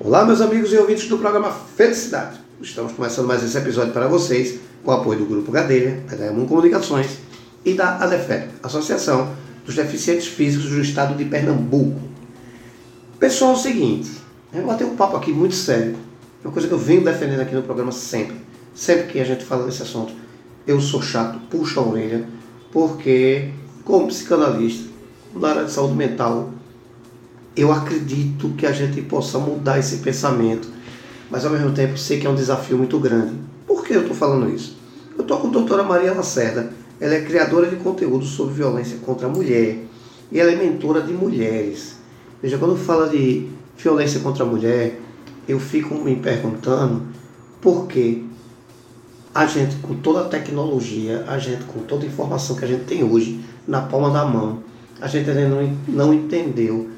Olá, meus amigos e ouvintes do programa Felicidade. Estamos começando mais esse episódio para vocês com o apoio do Grupo Gadelha, da Diamond Comunicações e da ADEFEP, Associação dos Deficientes Físicos do Estado de Pernambuco. Pessoal, é o seguinte, eu vou bater um papo aqui muito sério, uma coisa que eu venho defendendo aqui no programa sempre. Sempre que a gente fala desse assunto, eu sou chato, puxo a orelha, porque, como psicanalista, na área de saúde mental, eu acredito que a gente possa mudar esse pensamento, mas ao mesmo tempo sei que é um desafio muito grande. Por que eu estou falando isso? Eu estou com a doutora Maria Lacerda, ela é criadora de conteúdo sobre violência contra a mulher e ela é mentora de mulheres. Veja, quando fala de violência contra a mulher, eu fico me perguntando por que a gente, com toda a tecnologia, a gente, com toda a informação que a gente tem hoje na palma da mão, a gente ainda não, não entendeu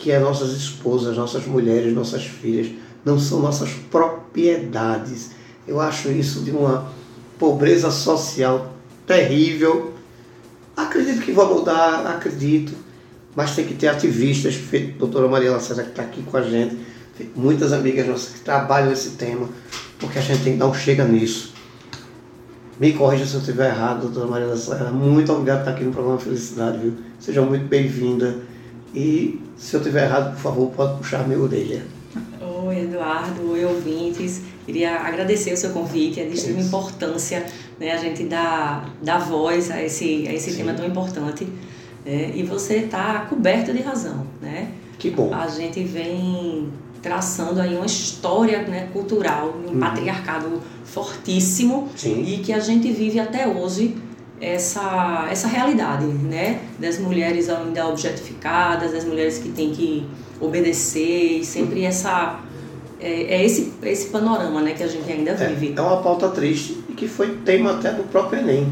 que as nossas esposas, nossas mulheres, nossas filhas não são nossas propriedades. Eu acho isso de uma pobreza social terrível. Acredito que vai mudar, acredito, mas tem que ter ativistas, feito a doutora Maria Lacerda que está aqui com a gente, muitas amigas nossas que trabalham esse tema, porque a gente não chega nisso. Me corrija se eu estiver errado, doutora Maria Lacerda. Muito obrigado por estar aqui no programa Felicidade, viu? Seja muito bem-vinda. E se eu estiver errado, por favor, pode puxar minha orelha. Oi, Eduardo. Oi, ouvintes. Queria agradecer o seu convite. É de extrema importância né, a gente dar, dar voz a esse, a esse tema tão importante. Né? E você está coberto de razão. Né? Que bom. A gente vem traçando aí uma história né, cultural, um uhum. patriarcado fortíssimo Sim. e que a gente vive até hoje essa, essa realidade, né? Das mulheres ainda objetificadas, das mulheres que têm que obedecer, sempre essa... É, é esse, esse panorama né, que a gente ainda é, vive. É, é uma pauta triste e que foi tema até do próprio Enem.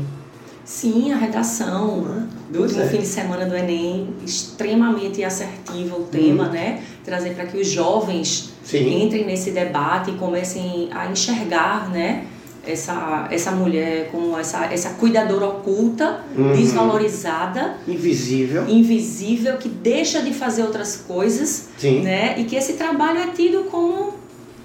Sim, a redação Uhum. do último é. fim de semana do Enem, extremamente assertiva o tema, Uhum. né? Trazer para que os jovens Sim. entrem nesse debate e comecem a enxergar, né? Essa, essa mulher como essa, essa cuidadora oculta, Uhum. desvalorizada, Invisível. invisível, que deixa de fazer outras coisas, Sim. né? E que esse trabalho é tido como,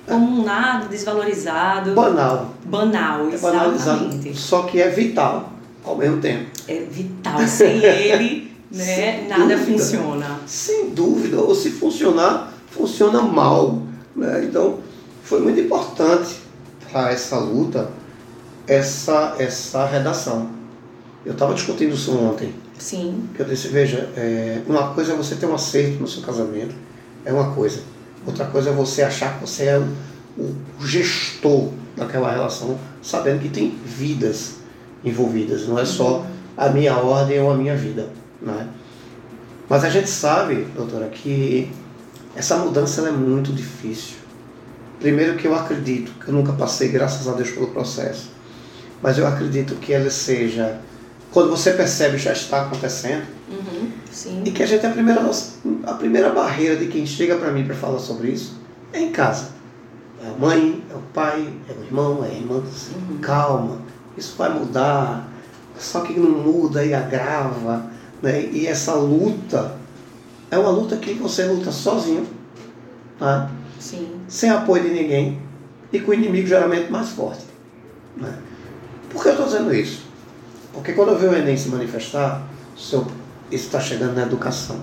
como um nada, desvalorizado, Banal. banal, É exatamente. Só que é vital ao mesmo tempo. É vital, sem ele, né? Sem Nada dúvida. funciona. Sem dúvida. Ou se funcionar, funciona mal. Né? Então, foi muito importante para essa luta, essa, essa redação. Eu estava discutindo isso ontem. Sim, Que eu disse, veja, é, uma coisa é você ter um acerto no seu casamento, é uma coisa. Outra coisa é você achar que você é o, o gestor daquela relação, sabendo que tem vidas envolvidas, não é só a minha ordem ou a minha vida. Né? Mas a gente sabe, doutora, que essa mudança é muito difícil. Primeiro que eu acredito, que eu nunca passei, graças a Deus, pelo processo, mas eu acredito que ela seja, quando você percebe já está acontecendo, uhum, e que a gente, a primeira, a primeira barreira de quem chega para mim para falar sobre isso é em casa. É a mãe, é o pai, é o irmão, é a irmã. Assim, Uhum. Calma, isso vai mudar. Só que não muda e agrava. Né? E essa luta é uma luta que você luta sozinho, tá? Sim, sem apoio de ninguém e com o inimigo geralmente mais forte. Né? Por que eu estou dizendo isso? Porque quando eu vi o Enem se manifestar, isso está chegando na educação.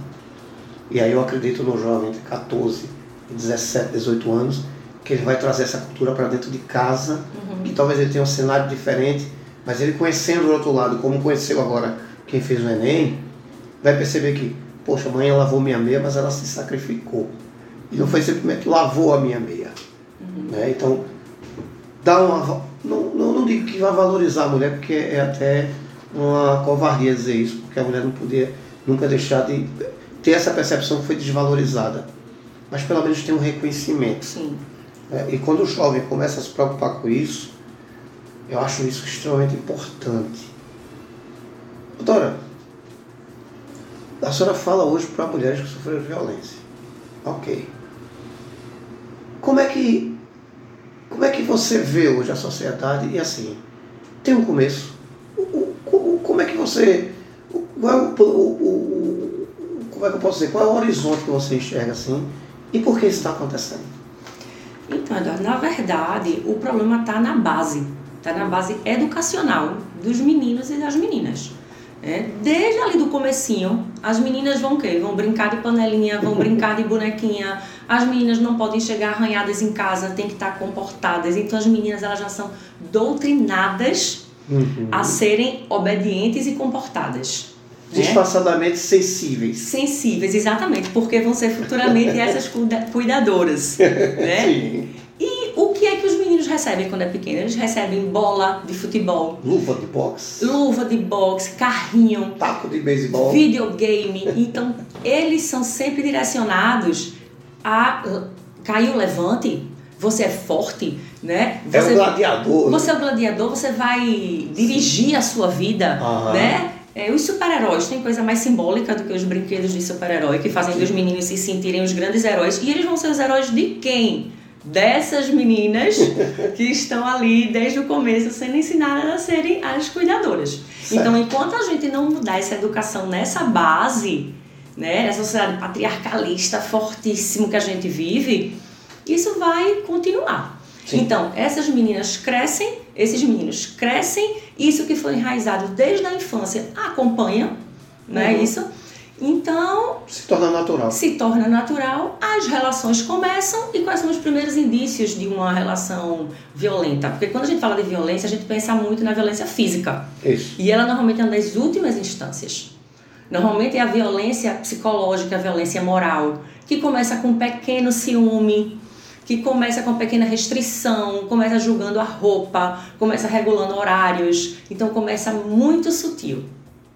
E aí eu acredito no jovem de 14, 17, 18 anos, que ele vai trazer essa cultura para dentro de casa, Uhum. que talvez ele tenha um cenário diferente, mas ele conhecendo o outro lado, como conheceu agora quem fez o Enem, vai perceber que, poxa, a mãe lavou minha meia, mas ela se sacrificou. E não foi simplesmente lavou a minha meia. Uhum. Né? Então, dá uma. Não, não, não digo que vai valorizar a mulher, porque é até uma covardia dizer isso, porque a mulher não podia nunca deixar de ter essa percepção que foi desvalorizada. Mas pelo menos tem um reconhecimento. sim. né? E quando o jovem começa a se preocupar com isso, eu acho isso extremamente importante. Doutora, a senhora fala hoje para mulheres que sofreram violência. Ok. Que como é que você vê hoje a sociedade e assim tem um começo? O- o- como é que você qual é o- o- como é que eu posso dizer? Qual é o horizonte que você enxerga assim? E por que isso está acontecendo? Então, Eduardo, na verdade, o problema está na base, está na base educacional dos meninos e das meninas. É, desde ali do comecinho, as meninas vão o quê? Vão brincar de panelinha, vão brincar de bonequinha. As meninas não podem chegar arranhadas em casa, tem que estar comportadas. Então as meninas elas já são doutrinadas uhum. a serem obedientes e comportadas. Né? Disfarçadamente sensíveis. Sensíveis, exatamente, porque vão ser futuramente essas cuidadoras. né? Sim. E o que é que os meninos recebem quando é pequeno? Eles recebem bola de futebol, luva de boxe, luva de boxe, carrinho, taco de beisebol, videogame. Então, eles são sempre direcionados a caiu levante, você é forte, né? Você, é o gladiador. Você é o gladiador, você vai dirigir a sua vida, né? É, os super-heróis têm coisa mais simbólica do que os brinquedos de super-herói, que fazem Sim. os meninos se sentirem os grandes heróis. E eles vão ser os heróis de quem? Dessas meninas que estão ali desde o começo sendo ensinadas a serem as cuidadoras. Certo. Então, enquanto a gente não mudar essa educação nessa base, né, nessa sociedade patriarcalista fortíssimo que a gente vive, isso vai continuar. Sim. Então, essas meninas crescem, esses meninos crescem, isso que foi enraizado desde a infância acompanha, não é uhum. isso? Então. Se torna natural. Se torna natural, as relações começam e quais são os primeiros indícios de uma relação violenta? Porque quando a gente fala de violência, a gente pensa muito na violência física. Isso. E ela normalmente é uma das últimas instâncias. Normalmente é a violência psicológica, a violência moral, que começa com um pequeno ciúme, que começa com pequena restrição, começa julgando a roupa, começa regulando horários, então começa muito sutil.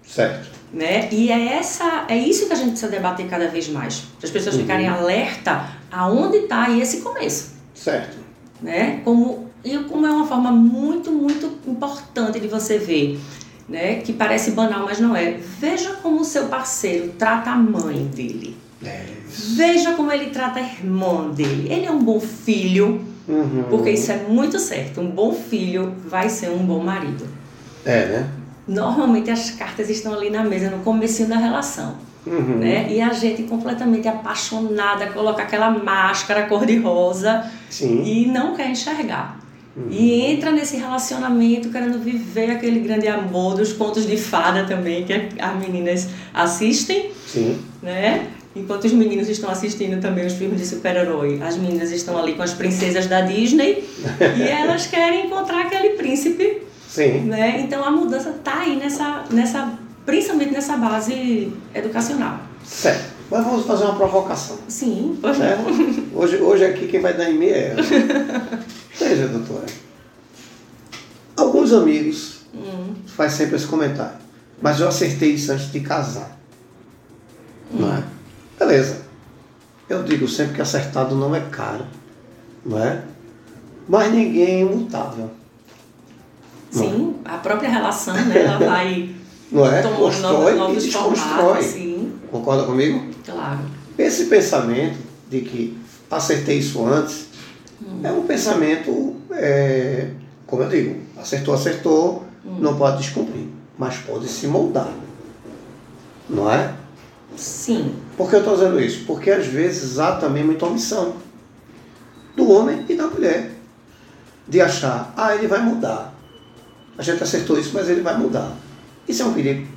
Certo. Né? E é essa, é isso que a gente precisa debater cada vez mais, para as pessoas uhum. ficarem alerta aonde está esse começo. Certo. Né? Como e como é uma forma muito muito importante de você ver, né? Que parece banal, mas não é. Veja como o seu parceiro trata a mãe dele. É. Veja como ele trata a irmã dele. Ele é um bom filho, uhum. porque isso é muito certo. Um bom filho vai ser um bom marido. É, né? Normalmente as cartas estão ali na mesa no começo da relação. Uhum. Né? E a gente completamente apaixonada, coloca aquela máscara cor-de-rosa e não quer enxergar. Uhum. E entra nesse relacionamento querendo viver aquele grande amor dos contos de fada também, que as meninas assistem. Sim. Né? Enquanto os meninos estão assistindo também os filmes de super-herói, as meninas estão ali com as princesas da Disney e elas querem encontrar aquele príncipe. Sim. Né? Então a mudança está aí nessa, nessa, principalmente nessa base educacional. Certo. Mas vamos fazer uma provocação. Sim, favor. Hoje, hoje aqui quem vai dar em mim é ela. Veja, doutora. Alguns amigos hum. faz sempre esse comentário. Mas eu acertei isso antes de casar. Hum. Não é? Beleza. Eu digo sempre que acertado não é caro, não é? Mas ninguém é imutável. Sim, é? a própria relação, né, ela vai não é? Constrói novos, e desconstrói. Sim. Concorda comigo? Claro. Esse pensamento de que acertei isso antes hum. é um pensamento, é, como eu digo, acertou, acertou, hum. não pode descumprir, mas pode se moldar. Não é? Sim. Por que eu estou dizendo isso? Porque às vezes há também muita omissão do homem e da mulher. De achar, ah, ele vai mudar. A gente acertou isso, mas ele vai mudar. Isso é um perigo.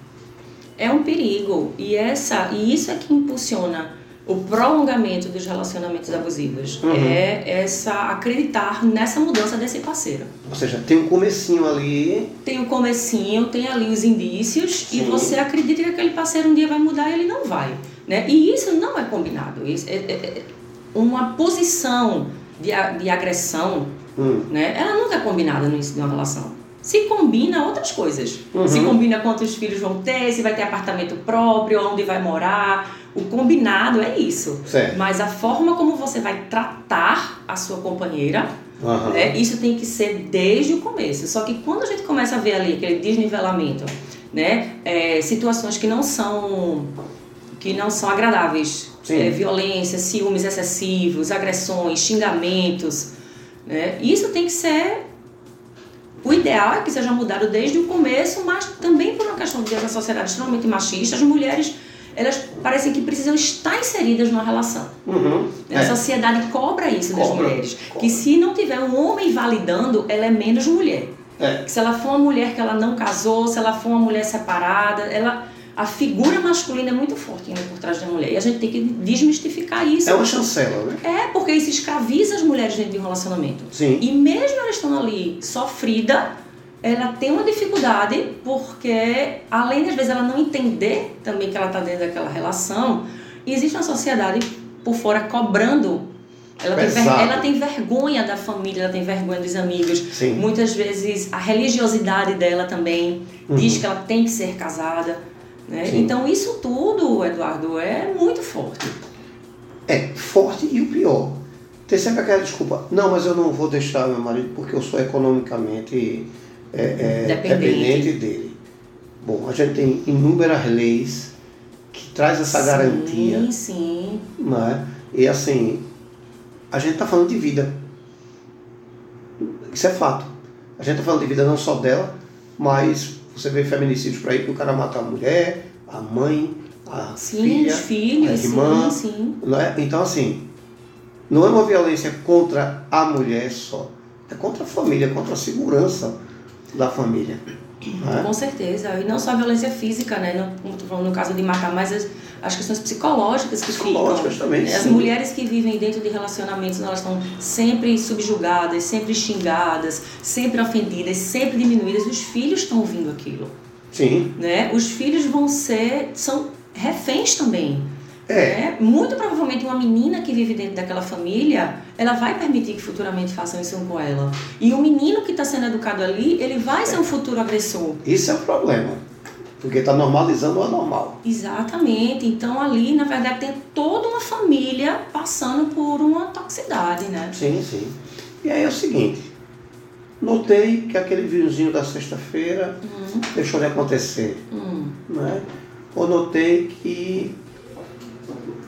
É um perigo. E, essa, e isso é que impulsiona o prolongamento dos relacionamentos abusivos. Uhum. É essa acreditar nessa mudança desse parceiro. Ou seja, tem um comecinho ali. Tem um comecinho, tem ali os indícios Sim. e você acredita que aquele parceiro um dia vai mudar e ele não vai. Né? E isso não é combinado. Isso é, é, é uma posição de, de agressão, hum. né? ela nunca é combinada no início de uma relação. Se combina outras coisas. Uhum. Se combina quantos filhos vão ter, se vai ter apartamento próprio, onde vai morar, o combinado é isso. Certo. Mas a forma como você vai tratar a sua companheira, uhum. né, isso tem que ser desde o começo. Só que quando a gente começa a ver ali aquele desnivelamento, né, é, situações que não são que não são agradáveis, é, violência, ciúmes excessivos, agressões, xingamentos, né, isso tem que ser o ideal é que seja mudado desde o começo, mas também por uma questão de uma sociedade extremamente machista, as mulheres elas parecem que precisam estar inseridas numa relação. Uhum. A É. sociedade cobra isso das Cobra, mulheres. cobra. Que se não tiver um homem validando, ela é menos mulher. É. Se ela for uma mulher que ela não casou, se ela for uma mulher separada, ela a figura masculina é muito forte ainda por trás da mulher. E a gente tem que desmistificar isso. É uma chancela, né? É, porque isso escraviza as mulheres dentro de um relacionamento. Sim. E mesmo ela estando ali sofrida, ela tem uma dificuldade porque, além de às vezes ela não entender também que ela está dentro daquela relação, existe uma sociedade por fora cobrando. Ela tem, ver- ela tem vergonha da família, ela tem vergonha dos amigos. Sim. Muitas vezes a religiosidade dela também diz que ela tem que ser casada. Né? Sim. Então isso tudo, Eduardo, é muito forte. É forte e o pior. Tem sempre aquela desculpa. Não, mas eu não vou deixar meu marido porque eu sou economicamente é, é, Dependente. dependente dele. Bom, a gente tem inúmeras leis que traz essa garantia, Sim, sim. né? E assim, a gente está falando de vida. Isso é fato. A gente está falando de vida não só dela, mas você vê feminicídios por aí que o cara mata a mulher, a mãe, a Sim, filha, os filhos, a irmã, sim, sim. não é? Então, assim, não é uma violência contra a mulher só, é contra a família, contra a segurança da família. Não é? Com certeza. E não só a violência física, né? Não, tô falando no caso de matar, mas as, as questões psicológicas que Psicológicas ficam. também, As sim. mulheres que vivem dentro de relacionamentos, elas estão sempre subjugadas, sempre xingadas, sempre ofendidas, sempre diminuídas. Os filhos estão ouvindo aquilo, Sim, né? Os filhos vão ser, são reféns também. É, né? Muito provavelmente uma menina que vive dentro daquela família, ela vai permitir que futuramente façam isso com ela. E o menino que está sendo educado ali, ele vai ser um futuro agressor. isso é o problema, porque está normalizando o anormal. Exatamente. Então ali, na verdade, tem toda uma família passando por uma toxicidade, né? Sim, sim. E aí é o seguinte, notei que aquele vinhozinho da sexta-feira deixou de acontecer, Hum, né? Ou notei que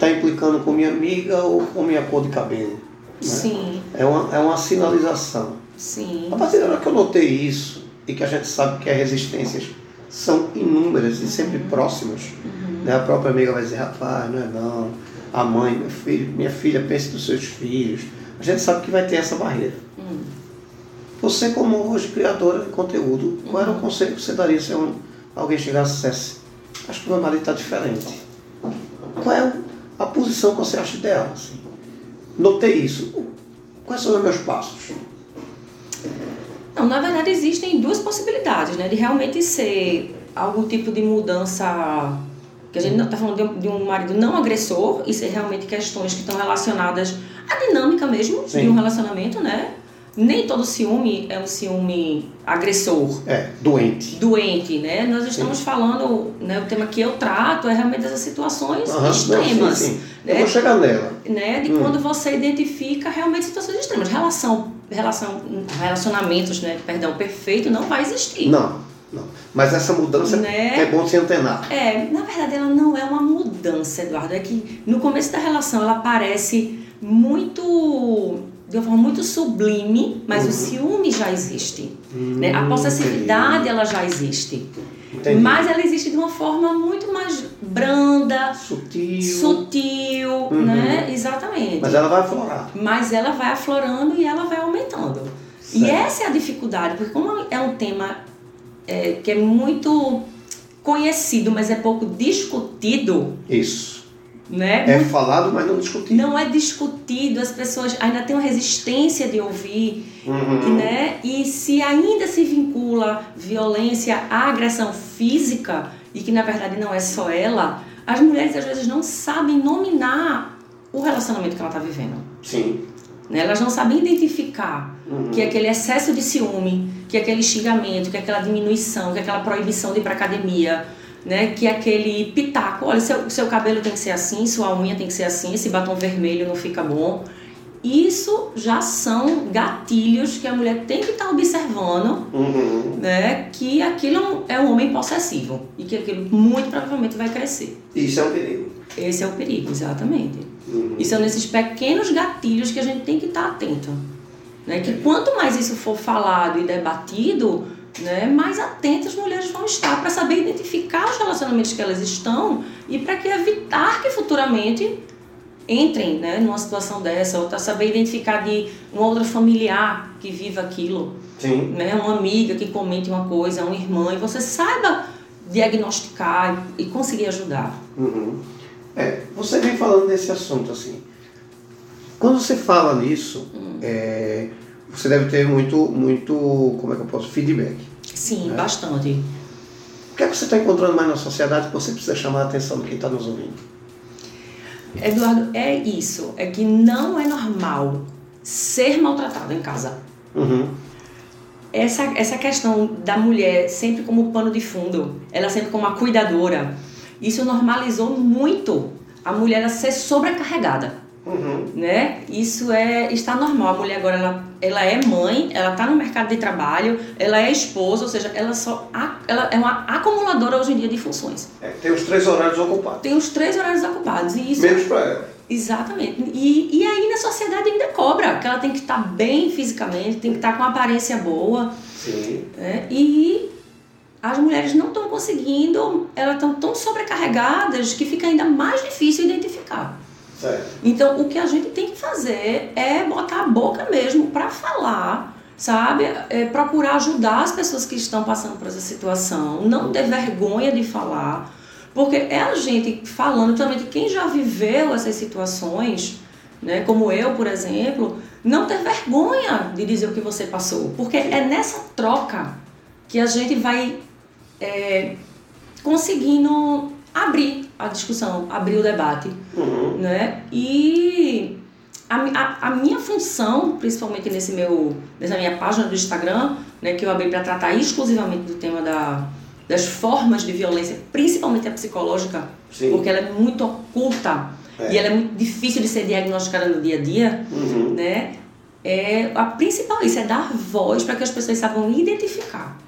está implicando com minha amiga ou com minha cor de cabelo. né? sim, É uma, é uma sinalização. sim. A partir da hora que eu notei isso, e que a gente sabe que as resistências são inúmeras e sempre próximas, né? a própria amiga vai dizer, rapaz, não é não, a mãe, meu filho, minha filha, pense nos seus filhos. A gente sabe que vai ter essa barreira. Hum. Você, como hoje criadora de conteúdo, qual era o conselho que você daria se alguém chegasse e dissesse, acho que meu marido está diferente? Qual é a posição que você acha ideal? Assim? Notei isso. Quais são os meus passos? Não, na verdade existem duas possibilidades, né? De realmente ser algum tipo de mudança. Que a gente não está falando de um, marido não agressor, e ser realmente questões que estão relacionadas à dinâmica mesmo Sim. de um relacionamento, né? Nem todo ciúme é um ciúme agressor, É, doente. doente, né? Nós estamos falando, né? O tema que eu trato é realmente dessas situações Aham, extremas sim, sim. Eu né? vou chegar nela. né, de Hum. quando você identifica realmente situações extremas. Relação, relação, relacionamentos, né, perdão, perfeito não vai existir. Não, não. Mas essa mudança Né? é bom se antenar. É, na verdade ela não é uma mudança, Eduardo, é que no começo da relação ela parece muito de uma forma muito sublime, mas Uhum. o ciúme já existe. Hum, né? A possessividade ela já existe. Entendi. Mas ela existe de uma forma muito mais branda, Sutil. sutil, Uhum. né? Exatamente. Mas ela vai aflorar. mas ela vai aflorando e ela vai aumentando. E Certo. essa é a dificuldade, porque como é um tema é, que é muito conhecido, mas é pouco discutido, Isso. Né? É falado, mas não discutido. Não é discutido, as pessoas ainda têm uma resistência de ouvir, Uhum. né? E se ainda se vincula violência à agressão física, e que na verdade não é só ela, as mulheres às vezes não sabem nominar o relacionamento que ela está vivendo. Sim. Né? Elas não sabem identificar Uhum. que aquele excesso de ciúme, que aquele xingamento, que aquela diminuição, que aquela proibição de ir para academia, né? que aquele pitaco, olha, seu, seu cabelo tem que ser assim, sua unha tem que ser assim, esse batom vermelho não fica bom. Isso já são gatilhos que a mulher tem que estar observando, Uhum. né? Que aquilo é um homem possessivo e que aquilo muito provavelmente vai crescer. Isso é um perigo. Esse é o perigo, exatamente. Uhum. E são nesses pequenos gatilhos que a gente tem que estar atento. Né? Que quanto mais isso for falado e debatido, né, mais atentas as mulheres vão estar para saber identificar os relacionamentos que elas estão e para que evitar que futuramente entrem né, numa situação dessa, ou para saber identificar de uma outra familiar que viva aquilo, Sim. né, uma amiga que comente uma coisa, uma irmã, e você saiba diagnosticar e conseguir ajudar. Uhum. É, você vem falando desse assunto assim. Quando você fala nisso, Hum. é, você deve ter muito, muito, como é que eu posso, feedback. Sim, É. bastante. O que é que você está encontrando mais na sociedade que você precisa chamar a atenção de quem está nos ouvindo? Eduardo, é isso. É que não é normal ser maltratado em casa. Uhum. Essa, essa questão da mulher sempre como pano de fundo, ela sempre como a cuidadora, isso normalizou muito a mulher ser sobrecarregada. Uhum. né? Isso é está normal. A mulher agora ela, ela é mãe, ela está no mercado de trabalho, ela é esposa, ou seja, ela só ela é uma acumuladora hoje em dia de funções. É, tem os três horários ocupados. Tem os três horários ocupados e isso Menos para ela. exatamente. E, e aí na sociedade ainda cobra que ela tem que estar bem fisicamente, tem que estar com uma aparência boa, Sim. né? E as mulheres não estão conseguindo, elas estão tão sobrecarregadas que fica ainda mais difícil identificar. Então, o que a gente tem que fazer é botar a boca mesmo para falar, sabe? É procurar ajudar as pessoas que estão passando por essa situação, não ter vergonha de falar, porque é a gente falando, principalmente quem já viveu essas situações, né, como eu, por exemplo, não ter vergonha de dizer o que você passou, porque é nessa troca que a gente vai é, conseguindo abrir a discussão, abrir o debate Uhum. né? E a, a, a minha função, principalmente nesse meu, nessa minha página do Instagram, né, que eu abri para tratar exclusivamente do tema da, das formas de violência, principalmente a psicológica, Sim. porque ela é muito oculta É. e ela é muito difícil de ser diagnosticada no dia a dia, Uhum. né? É, a principal isso é dar voz para que as pessoas saibam identificar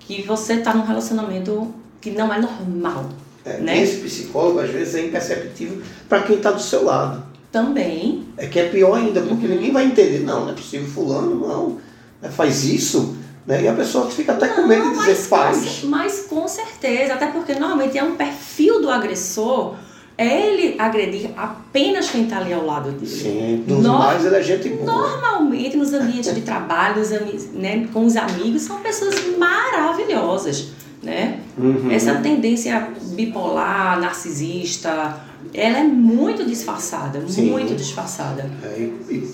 que você está num relacionamento que não é normal, É, né? Esse psicólogo, às vezes, é imperceptível para quem está do seu lado. Também É que é pior ainda, Uhum. porque ninguém vai entender. Não, não é possível, fulano, não. né, Faz isso. Né? E a pessoa fica até com medo de dizer mas, faz. com, mas com certeza, até porque normalmente é um perfil do agressor é ele agredir apenas quem está ali ao lado dele. Sim, dos No- mais ele é gente boa. Normalmente nos ambientes de trabalho, nos né, com os amigos, são pessoas maravilhosas, né? Uhum. Essa tendência bipolar, narcisista, ela é muito disfarçada, Sim. muito disfarçada. É,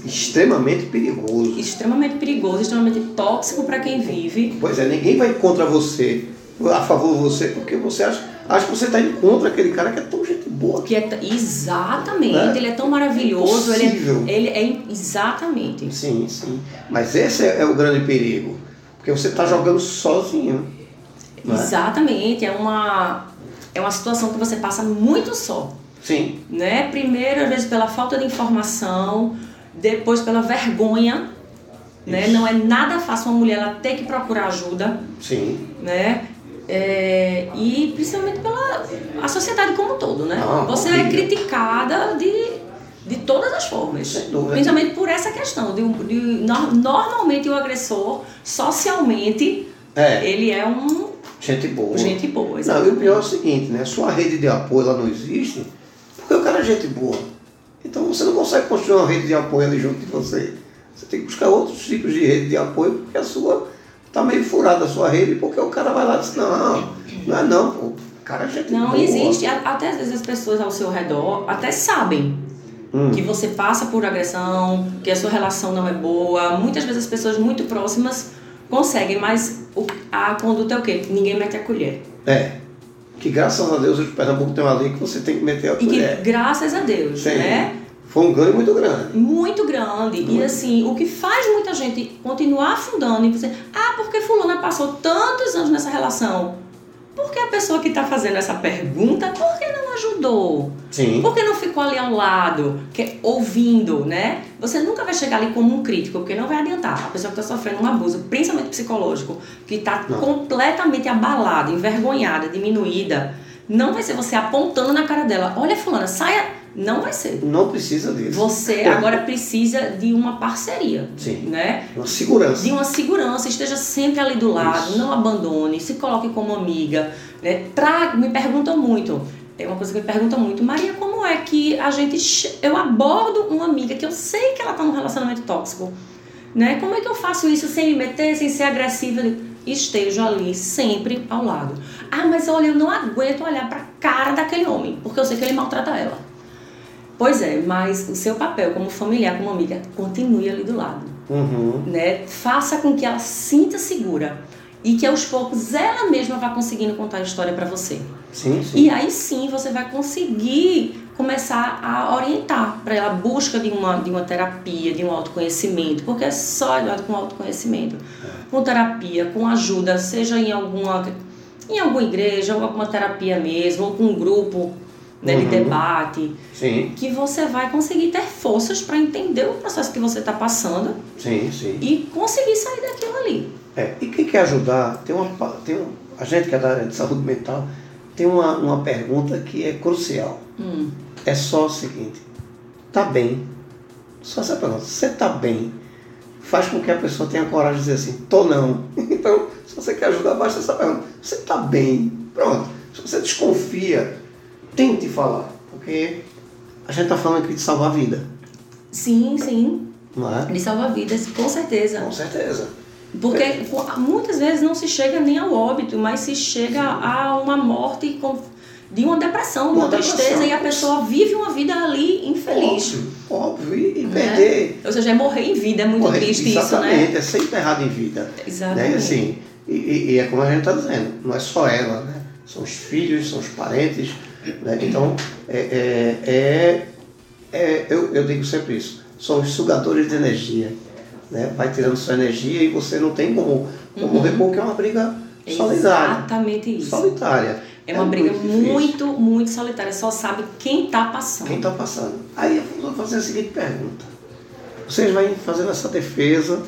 extremamente perigoso. Extremamente perigoso, extremamente tóxico para quem vive. Pois é, ninguém vai contra você, a favor de você, porque você acha, acha que você está indo contra aquele cara que é tão gente boa. Que é exatamente, Né? ele é tão maravilhoso, ele Impossível. é, ele é exatamente. Sim, sim. Mas esse é, é o grande perigo. Porque você está jogando sozinho. Não é? Exatamente, é uma é uma situação que você passa muito só, Sim. né? Primeiro, às vezes pela falta de informação, depois pela vergonha, né? Não é nada fácil uma mulher ela ter que procurar ajuda, Sim. né? É, e principalmente pela a sociedade como um todo, né? Ah, Você é criticada de, de todas as formas. Sem dúvida. Principalmente por essa questão. De, de, no- normalmente o agressor, socialmente, É, ele é um gente boa. gente boa. Não, e o exatamente. pior é o seguinte, né? Sua rede de apoio ela não existe porque o cara é gente boa. Então você não consegue construir uma rede de apoio ali junto de você. Você tem que buscar outros tipos de rede de apoio porque a sua tá meio furada a sua rede porque o cara vai lá e diz, não, não é não, pô. O cara é gente Não boa. existe, até às vezes as pessoas ao seu redor até sabem Hum. que você passa por agressão, que a sua relação não é boa. Muitas vezes as pessoas muito próximas conseguem, mas o- a conduta é o quê? Ninguém mete a colher. É. Que graças a Deus o Pernambuco tem uma lei que você tem que meter a E que, colher. graças a Deus, Sim. né? Foi um ganho muito grande. Muito grande. E assim, o que faz muita gente continuar afundando e dizer, ah, porque fulana passou tantos anos nessa relação? Porque a pessoa que está fazendo essa pergunta, por que não ajudou? Sim. Por que não ficou ali ao lado, que, ouvindo, né? Você nunca vai chegar ali como um crítico, porque não vai adiantar. A pessoa que está sofrendo um abuso, principalmente psicológico, que está completamente abalada, envergonhada, diminuída, não vai ser você apontando na cara dela, olha fulana, saia, Não vai ser. Não precisa disso. Você agora precisa de uma parceria. Sim. Né? Uma segurança. De uma segurança, esteja sempre ali do lado, Isso. não abandone, se coloque como amiga. Né? Traga, me perguntam muito. É uma coisa que me perguntam muito, Maria, como é que a gente. Eu abordo uma amiga que eu sei que ela está num relacionamento tóxico. Né? Como é que eu faço isso sem me meter, sem ser agressiva? Esteja ali, sempre ao lado. Ah, mas olha, eu não aguento olhar para a cara daquele homem, porque eu sei que ele maltrata ela. Pois é, mas o seu papel como familiar, como amiga, continue ali do lado. Uhum. Né? Faça com que ela sinta segura e que aos poucos ela mesma vá conseguindo contar a história para você. Sim, sim. E aí sim você vai conseguir começar a orientar para ela a busca de uma, de uma terapia, de um autoconhecimento, porque é só olhar com autoconhecimento, com terapia, com ajuda, seja em alguma, em alguma igreja, ou alguma terapia mesmo, ou com um grupo né, de Uhum. debate, Sim, que você vai conseguir ter forças para entender o processo que você está passando sim, sim. e conseguir sair daquilo ali. É, e quem quer ajudar, tem uma, tem um, a gente que é da área de saúde mental, tem uma, uma pergunta que é crucial. Hum. É só o seguinte, tá bem? Só essa pergunta, você tá bem? Faz com que a pessoa tenha coragem de dizer assim, tô não. Então, se você quer ajudar, basta essa pergunta. Você tá bem? Pronto. Se você desconfia, tente falar. Porque a gente tá falando aqui de salvar a vida, Sim, sim. não é? De salvar vidas, com certeza. Com certeza. Porque pô, muitas vezes não se chega nem ao óbito, mas se chega a uma morte com, de uma depressão, uma, Uma tristeza, depressão. e a pessoa vive uma vida ali infeliz. Óbvio, óbvio. E, e né? perder. Ou seja, é morrer em vida, é muito Morrer, triste isso, exatamente, né? é ser enterrado em vida. Exatamente. Né? Assim, e, e- é como a gente está dizendo, não é só ela, né? são os filhos, são os parentes. Né? Então, é, é, é- é- eu, eu digo sempre isso, são os sugadores de energia. Né? Vai tirando sua energia e você não tem como, como Uhum. repor, que é uma briga solidária. Exatamente isso. Solitária. É uma briga difícil. muito, muito solitária. Só sabe quem está passando. Quem está passando? Aí eu vou fazer a seguinte pergunta. Vocês vão fazendo essa defesa,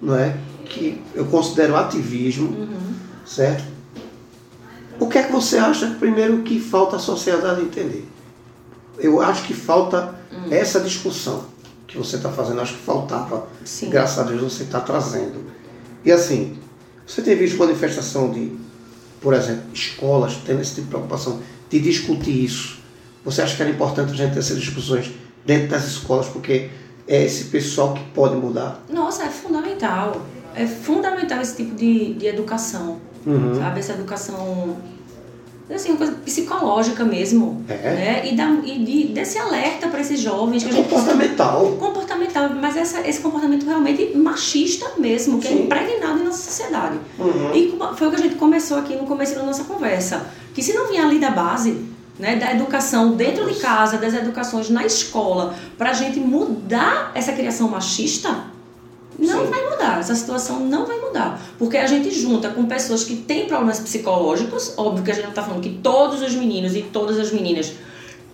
não é? Que eu considero ativismo, Uhum. certo? O que é que você acha, primeiro, que falta a sociedade entender? Eu acho que falta Hum. essa discussão que você está fazendo, acho que faltava. Sim. Graças a Deus você está trazendo. E assim, você tem visto manifestação de, por exemplo, escolas tendo esse tipo de preocupação de discutir isso. Você acha que era importante a gente ter essas discussões dentro das escolas, porque é esse pessoal que pode mudar? Nossa, é fundamental. É fundamental esse tipo de, de educação. Uhum. Sabe? Essa educação. Assim, uma coisa psicológica mesmo. É. Né? E, da, e de, desse alerta para esses jovens que a É gente comportamental. comportamental, mas essa, esse comportamento realmente machista mesmo, que é Sim. impregnado em nossa sociedade. Uhum. E foi o que a gente começou aqui no começo da nossa conversa, que se não vier ali da base, né, da educação dentro de casa, das educações na escola, para a gente mudar essa criação machista, não Sim. vai mudar, essa situação não vai mudar. Porque a gente junta com pessoas que têm problemas psicológicos, óbvio que a gente não está falando que todos os meninos e todas as meninas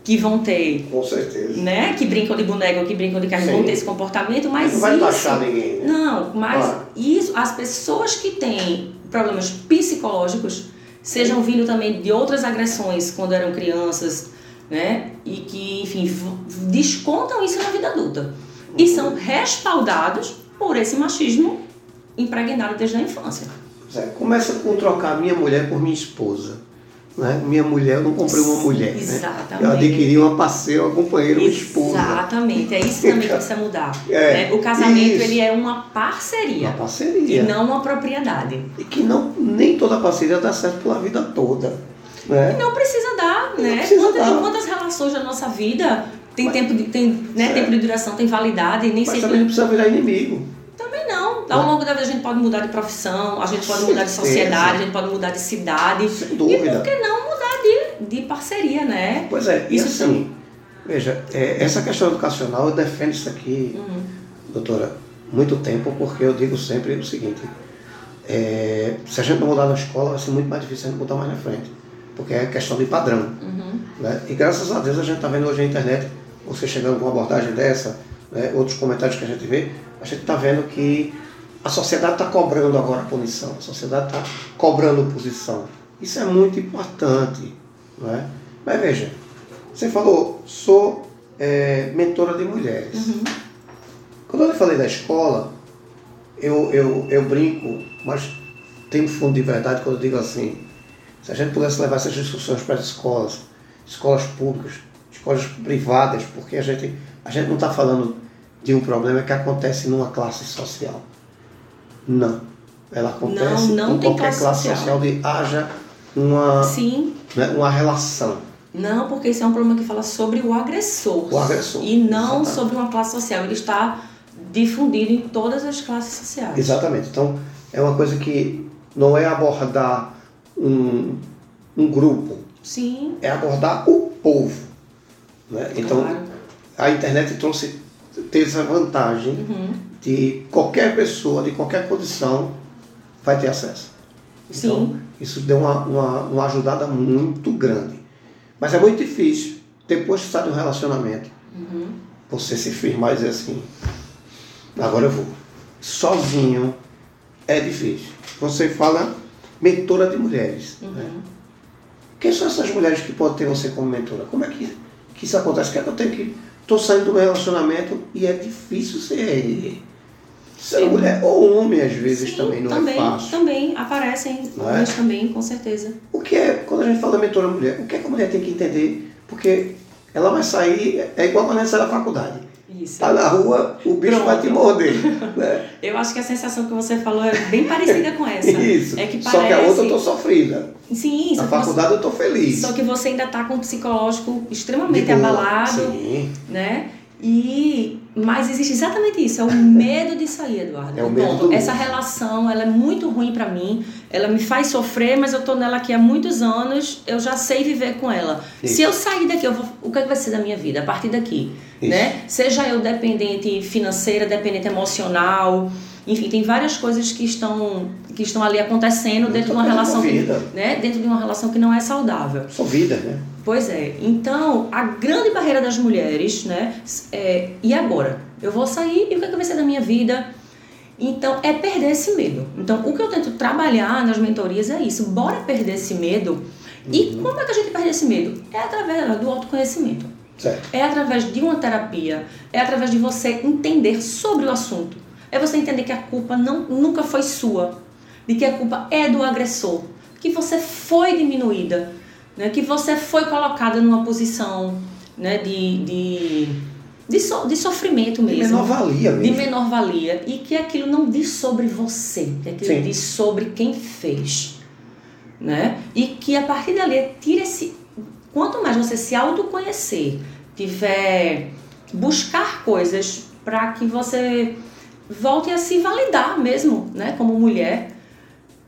que vão ter Com certeza. né, que brincam de boneca ou que brincam de carne vão ter esse comportamento, mas não vai isso, taxar ninguém. Né? não, mas Claro. isso, as pessoas que têm problemas psicológicos, sejam vindo também de outras agressões quando eram crianças, né, e que, enfim, descontam isso na vida adulta e são respaldados por esse machismo impregnado desde a infância. Zé, Começa com trocar minha mulher por minha esposa. Né? Minha mulher, eu não comprei uma mulher. Né? Exatamente. Eu adquiri uma parceira, uma companheira, uma esposa. Exatamente, é isso também que precisa mudar. É, né? O casamento isso. ele é uma parceria Uma parceria. e não uma propriedade. E que não, nem toda parceria dá certo pela vida toda. Né? Não precisa dar, Não né? precisa quantas, dar. quantas relações da nossa vida tem Mas- tempo de, tem, né, É. tempo de duração, tem validade, nem Mas sempre. também não precisa virar inimigo. Também não. Ao longo da vida a gente pode mudar de profissão, a gente pode mudar de sociedade, a gente pode mudar de cidade. Sem E dúvida. por que não mudar de, de parceria, né? Pois é, e Isso assim, veja, é, essa questão educacional, eu defendo isso aqui, Uhum. doutora, muito tempo, porque eu digo sempre o seguinte, é, se a gente não mudar na escola, vai ser muito mais difícil a gente mudar mais na frente, porque é questão de padrão. Uhum. Né? E graças a Deus a gente está vendo hoje na internet, você chegando com uma abordagem dessa, né, outros comentários que a gente vê, a gente está vendo que a sociedade está cobrando agora punição, a sociedade está cobrando posição. Isso é muito importante. Não é? Mas veja, Você falou, sou é, mentora de mulheres. Uhum. Quando eu falei da escola, eu, eu, eu brinco, mas tem um fundo de verdade quando eu digo assim, se a gente pudesse levar essas discussões para as escolas, escolas públicas, escolas privadas, porque a gente, a gente não está falando de um problema que acontece numa classe social. Não. Ela acontece Não, não em qualquer classe classe social. social de haja uma, Sim, né, uma relação. não, porque isso é um problema que fala sobre o agressor. O agressor, E não exatamente. sobre uma classe social. Ele está difundido em todas as classes sociais. Exatamente. Então, é uma coisa que não é abordar um, um grupo, Sim, é abordar o povo. Né? Então, claro. a internet trouxe teve essa vantagem Uhum. de qualquer pessoa, de qualquer condição, vai ter acesso. Sim. Então, isso deu uma, uma, uma ajudada muito grande. Mas é muito difícil, depois que sai de um relacionamento, Uhum. você se firmar e dizer assim, agora eu vou. Sozinho é difícil. Você fala mentora de mulheres. Né? Uhum. Quem são essas mulheres que podem ter você como mentora? Como é que, que isso acontece? Que é que eu tenho que. Estou saindo do meu relacionamento e é difícil ser, ser Sim. mulher ou homem às vezes Sim, também, não também, é fácil. Também aparecem Não é? homens também, com certeza. O que é, quando a gente fala mentora mulher, o que é que a mulher tem que entender? Porque ela vai sair, é igual quando a gente sai da faculdade. Isso. Tá na rua, o bicho Pronto. vai te morder. né? Eu acho que a sensação que você falou é bem parecida com essa. Isso. É que Só que a parece- outra eu tô sofrida. Sim, Na que, você, faculdade eu tô feliz. só que você ainda tá com o psicológico extremamente abalado, Sim. né? E mas existe exatamente isso, é o medo de sair, Eduardo. É o medo Ponto. Essa relação, ela é muito ruim pra mim. Ela me faz sofrer, mas eu tô nela aqui há muitos anos, eu já sei viver com ela. Isso. Se eu sair daqui, eu vou, o que, é que vai ser da minha vida a partir daqui, Isso. né? Seja eu dependente financeira, dependente emocional, enfim, tem várias coisas que estão que estão ali acontecendo dentro de uma relação que, envolvida. né? Dentro de uma relação que não é saudável. Sou vida, né? Pois é. Então, a grande barreira das mulheres, né? É, e agora? Eu vou sair e o que, é que vai ser da minha vida? Então, é perder esse medo. Então, o que eu tento trabalhar nas mentorias é isso. Bora perder esse medo. E como é que a gente perde esse medo? É através do autoconhecimento. Certo. É através de uma terapia. É através de você entender sobre o assunto. É você entender que a culpa não, nunca foi sua. De que a culpa é do agressor. Que você foi diminuída. Né? Que você foi colocada numa posição né? de, de, de, so- de sofrimento De mesmo. menor valia De mesmo. menor valia. E que aquilo não diz sobre você. Que aquilo Sim. diz sobre quem fez. Né? E que a partir dali, tira esse. Quanto mais você se autoconhecer, tiver. buscar coisas para que você volte a se validar mesmo, né? Como mulher.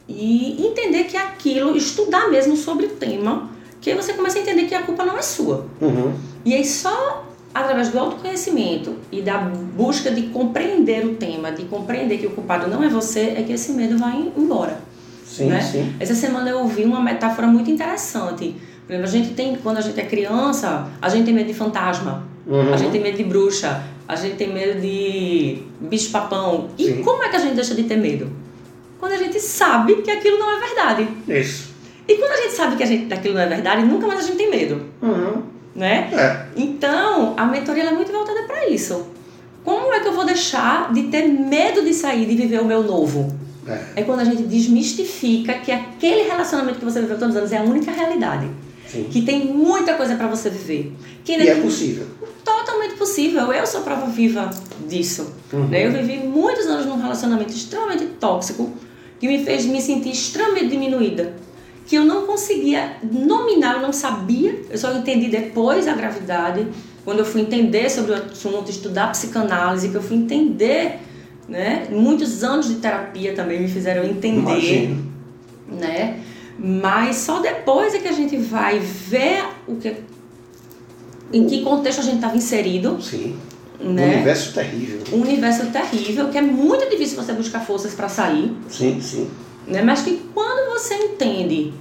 E entender que aquilo, estudar mesmo sobre o tema, que aí você começa a entender que a culpa não é sua. Uhum. E aí só através do autoconhecimento e da busca de compreender o tema, de compreender que o culpado não é você, é que esse medo vai embora. Sim, né? sim. Essa semana eu ouvi uma metáfora muito interessante. Por exemplo, a gente tem, quando a gente é criança, a gente tem medo de fantasma, Uhum. a gente tem medo de bruxa, a gente tem medo de bicho-papão. E Sim. como é que a gente deixa de ter medo? Quando a gente sabe que aquilo não é verdade. Isso. E quando a gente sabe que a gente, aquilo não é verdade, nunca mais a gente tem medo, Uhum. né? É. Então, a mentoria é muito voltada para isso. Como é que eu vou deixar de ter medo de sair, de viver o meu novo? É. É quando a gente desmistifica que aquele relacionamento que você viveu todos os anos é a única realidade. Sim. Que tem muita coisa para você viver. Que E é possível. Totalmente possível. Eu sou prova viva disso. Uhum. né? Eu vivi muitos anos num relacionamento extremamente tóxico que me fez me sentir extremamente diminuída. Que eu não conseguia nominar, eu não sabia. Eu só entendi depois a gravidade, quando eu fui entender sobre o assunto, estudar psicanálise, que eu fui entender. Né? Muitos anos de terapia também me fizeram entender Imagino. né? Mas só depois é que a gente vai ver o que, em que contexto a gente estava inserido, Sim. Um né? universo terrível. Um universo terrível que é muito difícil você buscar forças para sair, Sim, sim. né? Mas que quando você entende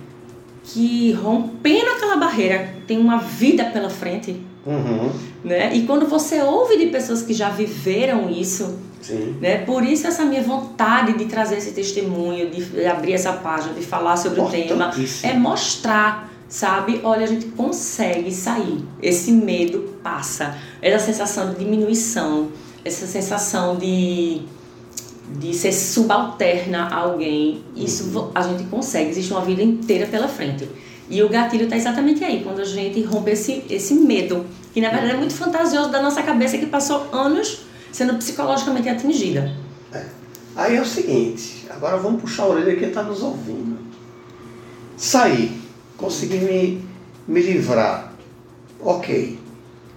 que rompendo aquela barreira tem uma vida pela frente, Uhum. né? E quando você ouve de pessoas que já viveram isso, Sim. né? Por isso essa minha vontade de trazer esse testemunho, de abrir essa página, de falar sobre o tema, é mostrar sabe? Olha, a gente consegue sair. Esse medo passa. Essa sensação de diminuição, essa sensação de, de ser subalterna a alguém, isso a gente consegue. Existe uma vida inteira pela frente. E o gatilho está exatamente aí, quando a gente rompe esse, esse medo, que na verdade é muito fantasioso da nossa cabeça que passou anos sendo psicologicamente atingida. É. Aí é o seguinte, agora vamos puxar a orelha quem está nos ouvindo. Sair, conseguir me, me livrar, ok.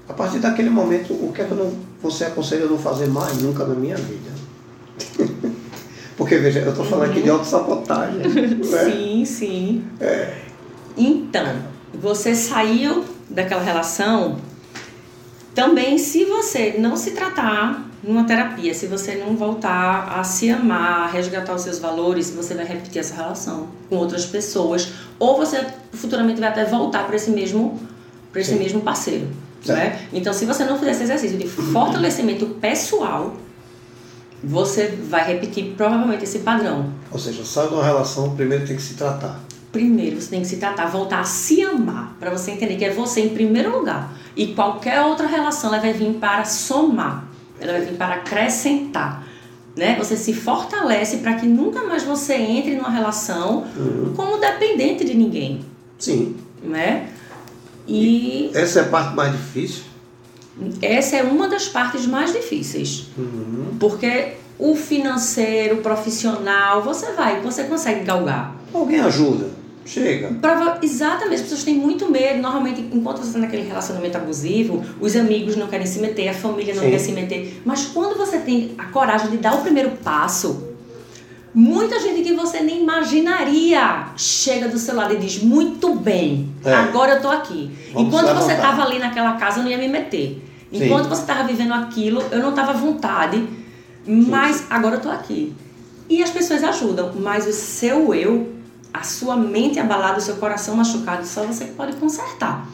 A partir daquele momento, o que é que eu não, você aconselha a não fazer mais nunca na minha vida? Porque, veja, eu estou falando uhum. aqui de uhum. autossabotagem. Né? Sim, sim. É. Então, você saiu daquela relação também, se você não se tratar numa terapia, se você não voltar a se amar, a resgatar os seus valores, você vai repetir essa relação com outras pessoas, ou você futuramente vai até voltar para esse mesmo para esse mesmo parceiro, né? Então, se você não fizer esse exercício de fortalecimento pessoal, você vai repetir provavelmente esse padrão. Ou seja, sai de uma relação, primeiro tem que se tratar. Primeiro você tem que se tratar, voltar a se amar, para você entender que é você em primeiro lugar. E qualquer outra relação ela vai vir para somar, ela vai vir para acrescentar. Né? Você se fortalece para que nunca mais você entre numa relação uhum. como dependente de ninguém. Sim. Né? E essa é a parte mais difícil. Essa é uma das partes mais difíceis. Uhum. Porque o financeiro, o profissional, você vai, você consegue galgar. Alguém ajuda. Chega. Prova, exatamente, as pessoas têm muito medo. Normalmente, enquanto você está naquele relacionamento abusivo, os amigos não querem se meter, a família não Sim. quer se meter. Mas quando você tem a coragem de dar o primeiro passo, muita gente que você nem imaginaria chega do seu lado e diz: Muito bem, é. agora eu estou aqui. Vamos enquanto você estava ali naquela casa, eu não ia me meter. Enquanto Sim. você estava vivendo aquilo, eu não estava à vontade. Mas Sim. agora eu estou aqui. E as pessoas ajudam, mas o seu eu a sua mente abalada, o seu coração machucado, só você que pode consertar.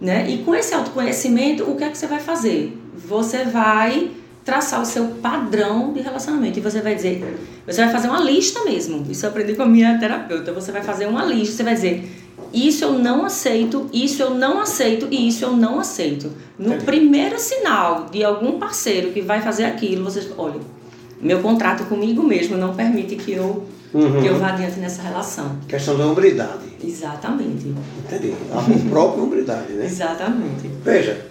Né? E com esse autoconhecimento, o que é que você vai fazer? Você vai traçar o seu padrão de relacionamento e você vai dizer, você vai fazer uma lista mesmo. Isso eu aprendi com a minha terapeuta. Você vai fazer uma lista, você vai dizer, isso eu não aceito, isso eu não aceito e isso eu não aceito. No primeiro sinal de algum parceiro que vai fazer aquilo, você, olha, meu contrato comigo mesmo não permite que eu uhum. que eu vá adiante nessa relação. Questão da hombridade. Exatamente. Entendi. A própria hombridade, né? Exatamente. Veja,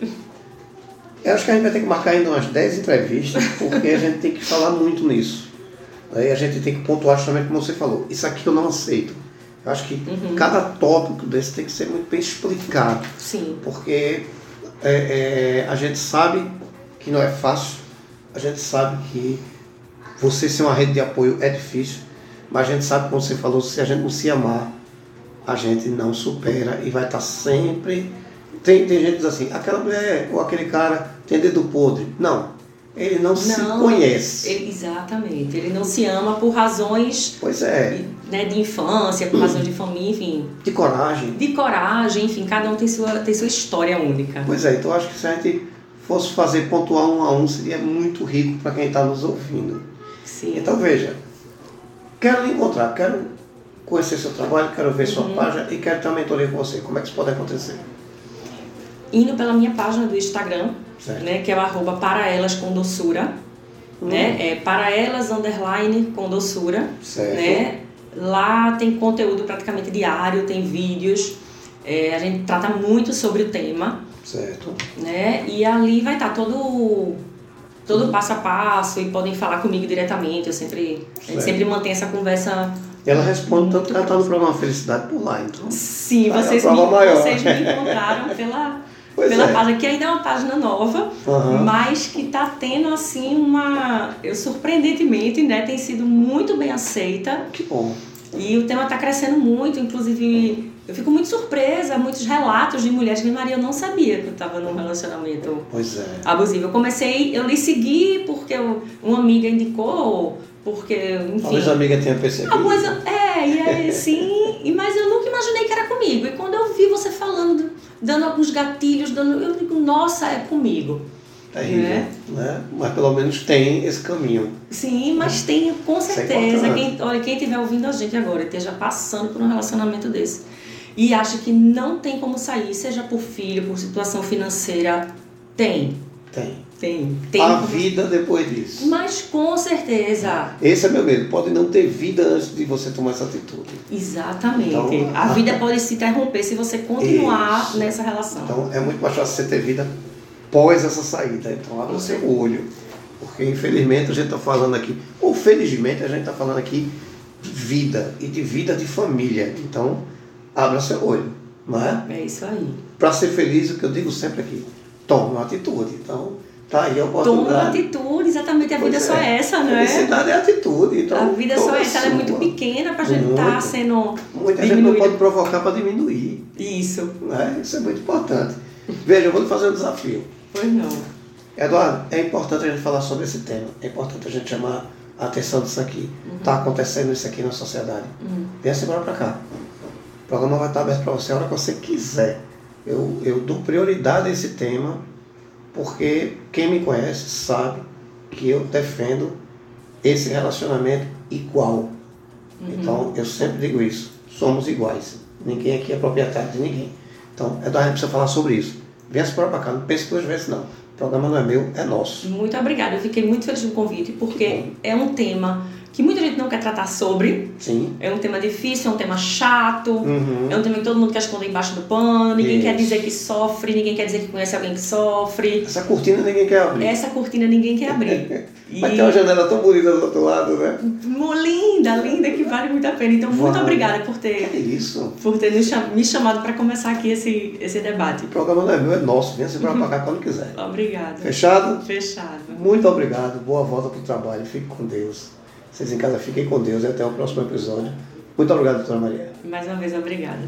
eu acho que a gente vai ter que marcar ainda umas 10 entrevistas, porque a gente tem que falar muito nisso. Aí a gente tem que pontuar justamente como você falou. Isso aqui eu não aceito. Eu acho que uhum. cada tópico desse tem que ser muito bem explicado. Sim. Porque é, é, a gente sabe que não é fácil, a gente sabe que você ser uma rede de apoio é difícil, mas a gente sabe, como você falou, se a gente não se amar, a gente não supera e vai estar sempre. Tem, tem gente que diz assim, aquela mulher ou aquele cara tem dedo podre. Não. Ele não, não se conhece. Ele, exatamente. Ele não se ama por razões pois é. né, de infância, por razões de família, enfim. De coragem. De coragem, enfim, cada um tem sua, tem sua história única. Pois é, então acho que se a gente fosse fazer pontuar um a um, seria muito rico para quem está nos ouvindo. Sim. Então veja, quero lhe encontrar, quero conhecer seu trabalho, quero ver sua uhum. página e quero ter uma mentoria com você. Como é que isso pode acontecer? Indo pela minha página do Instagram, né, que é o arroba para elas com doçura, uhum. né, é para elas underline com doçura, certo. né, lá tem conteúdo praticamente diário, tem vídeos, é, a gente trata muito sobre o tema, certo, né, e ali vai estar todo todo passo a passo e podem falar comigo diretamente. Eu sempre, a gente sempre mantém essa conversa. Ela responde tanto que ela está no programa Felicidade por lá, então. Sim, vocês, me, vocês me encontraram pela, pela é. página, que ainda é uma página nova, uhum. mas que está tendo assim uma. Eu surpreendentemente, né? Tem sido muito bem aceita. Que bom. E o tema está crescendo muito, inclusive eu fico muito surpresa, muitos relatos de mulheres que Maria eu não sabia que eu estava num relacionamento é. abusivo. Eu comecei, eu lhe segui porque eu, uma amiga indicou, porque, enfim. Talvez a amiga tenha percebido. Algumas, é, e aí sim, mas eu nunca imaginei que era comigo. E quando eu vi você falando, dando alguns gatilhos, dando, eu digo, nossa, é comigo. Terrível, né? né? Mas pelo menos tem esse caminho. Sim, mas tem com certeza. Quem, olha, quem estiver ouvindo a gente agora esteja passando por um relacionamento desse e acha que não tem como sair, seja por filho, por situação financeira, tem. Tem. Tem. tem A vida depois disso. Mas com certeza. Esse é meu medo. Pode não ter vida antes de você tomar essa atitude. Exatamente. Então, a vida pode se interromper se você continuar Isso. nessa relação. Então é muito mais fácil você ter vida pós essa saída. Então abra o seu certeza. olho. Porque infelizmente a gente está falando aqui, ou felizmente a gente está falando aqui de vida e de vida de família. Então abra seu olho. Não é? É isso aí. Para ser feliz, o que eu digo sempre aqui, tome uma atitude. Então tá aí a Toma uma oportunidade. atitude, exatamente. A vida Pois só é essa, não é? Felicidade é atitude. Então, A vida só é essa, ela é muito pequena pra gente Muito. estar sendo Muita gente não diminuída. pode provocar para diminuir. Isso. Né? Isso é muito importante. Veja, eu vou lhe fazer um desafio. Pois não. Eduardo, é importante a gente falar sobre esse tema. É importante a gente chamar a atenção disso aqui. Está acontecendo isso aqui na sociedade. Uhum. Venha embora para cá. O programa vai estar aberto para você a hora que você quiser. Eu, eu dou prioridade a esse tema porque quem me conhece sabe que eu defendo esse relacionamento igual. Então, eu sempre digo isso. Somos iguais. Ninguém aqui é proprietário de ninguém. Então, Eduardo, a gente precisa falar sobre isso. Venha embora para cá. Não pense duas vezes, não. O programa não é meu, é nosso. Muito obrigada. Eu fiquei muito feliz com o convite, porque é um tema que muita gente não quer tratar sobre. Sim. É um tema difícil, é um tema chato. Uhum. É um tema que todo mundo quer esconder embaixo do pano. Ninguém quer Isso. dizer que sofre, ninguém quer dizer que conhece alguém que sofre. Essa cortina ninguém quer abrir. Essa cortina ninguém quer abrir. E Mas tem uma janela tão bonita do outro lado, né? Linda, linda, que vale muito a pena. Então, muito obrigada por Que ter, isso? por ter me chamado para começar aqui esse, esse debate. O programa não é meu, é nosso. Venha se para cá quando quiser. Obrigada. Fechado? Fechado. Muito obrigado. Boa volta para o trabalho. Fique com Deus. Vocês em casa fiquem com Deus e até o próximo episódio. Muito obrigado, doutora Maria. Mais uma vez, obrigada.